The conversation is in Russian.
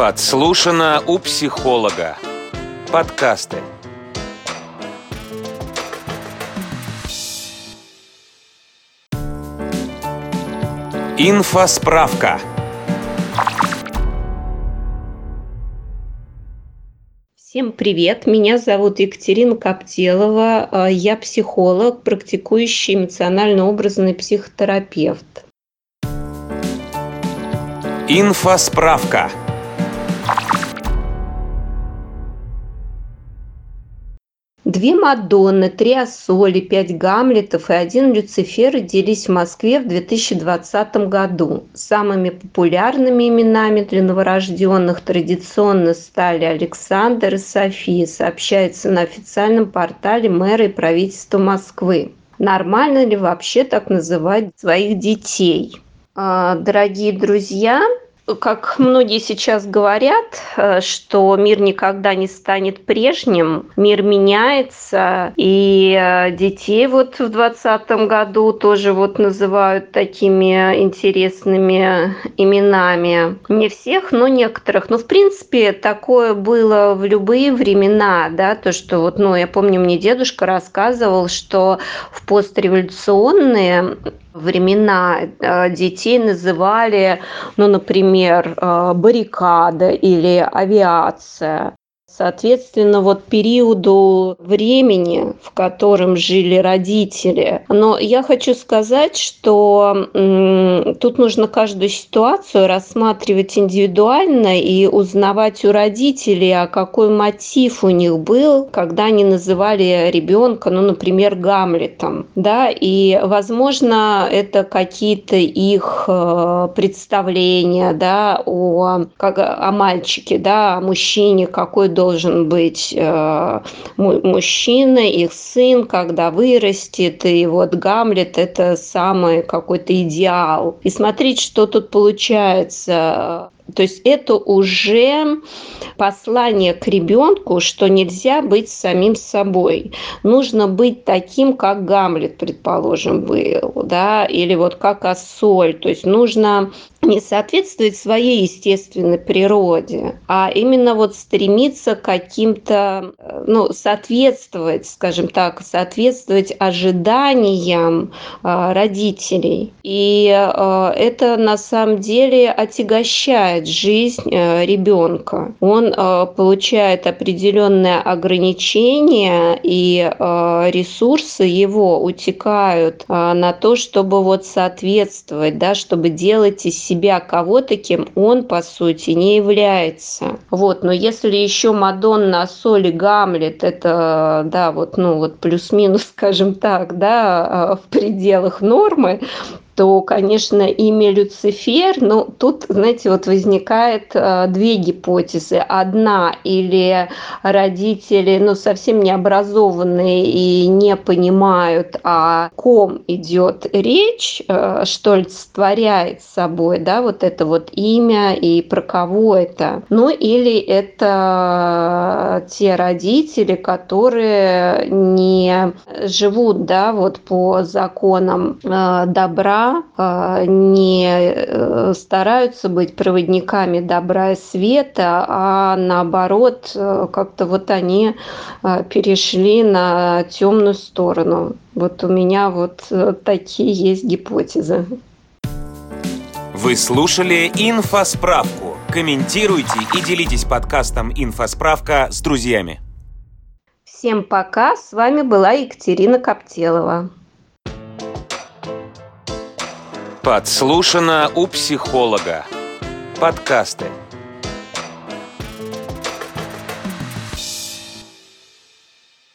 Подслушано у психолога. Подкасты. Инфосправка. Всем привет, меня зовут Екатерина Коптелова, а, я психолог, практикующий эмоционально-образный психотерапевт. Инфосправка. Две Мадонны, три Ассоли, пять Гамлетов и один Люцифер родились в Москве в 2020 году. Самыми популярными именами для новорожденных традиционно стали Александр и София, сообщается на официальном портале мэра и правительства Москвы. Нормально ли вообще так называть своих детей? А, дорогие друзья, как многие сейчас говорят, э, что мир никогда не станет прежним, мир меняется, и э, детей вот в двадцатом году тоже вот называют такими интересными именами. Не всех, но некоторых. Но в принципе такое было в любые времена, да, то, что вот, ну, я помню, мне дедушка рассказывал, что в постреволюционные времена э, детей называли, ну, например, э, баррикада или авиация. Соответственно, вот периоду времени, в котором жили родители. Но я хочу сказать, что м, тут нужно каждую ситуацию рассматривать индивидуально и узнавать у родителей, а какой мотив у них был, когда они называли ребенка, ну, например, Гамлетом. Да? И, возможно, это какие-то их э, представления да, о, как, о мальчике, да, о мужчине, какой должен должен быть э, мужчина, их сын, когда вырастет, и вот Гамлет – это самый какой-то идеал. И смотреть, что тут получается то есть это уже послание к ребенку, что нельзя быть самим собой. Нужно быть таким, как Гамлет, предположим, был, да, или вот как Ассоль. То есть нужно не соответствовать своей естественной природе, а именно вот стремиться к каким-то, ну, соответствовать, скажем так, соответствовать ожиданиям э, родителей. И э, это на самом деле отягощает жизнь э, ребенка. Он получает определенные ограничения, и ресурсы его утекают на то, чтобы вот соответствовать, да, чтобы делать из себя кого-то, кем он, по сути, не является. Вот, но если еще Мадонна, Соли, Гамлет, это, да, вот, ну, вот плюс-минус, скажем так, да, а, в пределах нормы, то, конечно, имя Люцифер, ну, тут, знаете, вот возникает э, две гипотезы. Одна, или родители, ну, совсем необразованные и не понимают, о ком идет речь, э, что олицетворяет собой, да, вот это вот имя и про кого это. Ну, или это те родители, которые не живут, да, вот по законам э, добра, а, не э, стараются быть проводниками добра и света, а наоборот, э, как-то вот они а, перешли на темную сторону. Вот у меня вот э, такие есть гипотезы. Вы слушали «Инфосправку». Комментируйте и делитесь подкастом «Инфосправка» с друзьями. Всем пока, с вами была Екатерина Коптелова. Подслушано у психолога. Подкасты.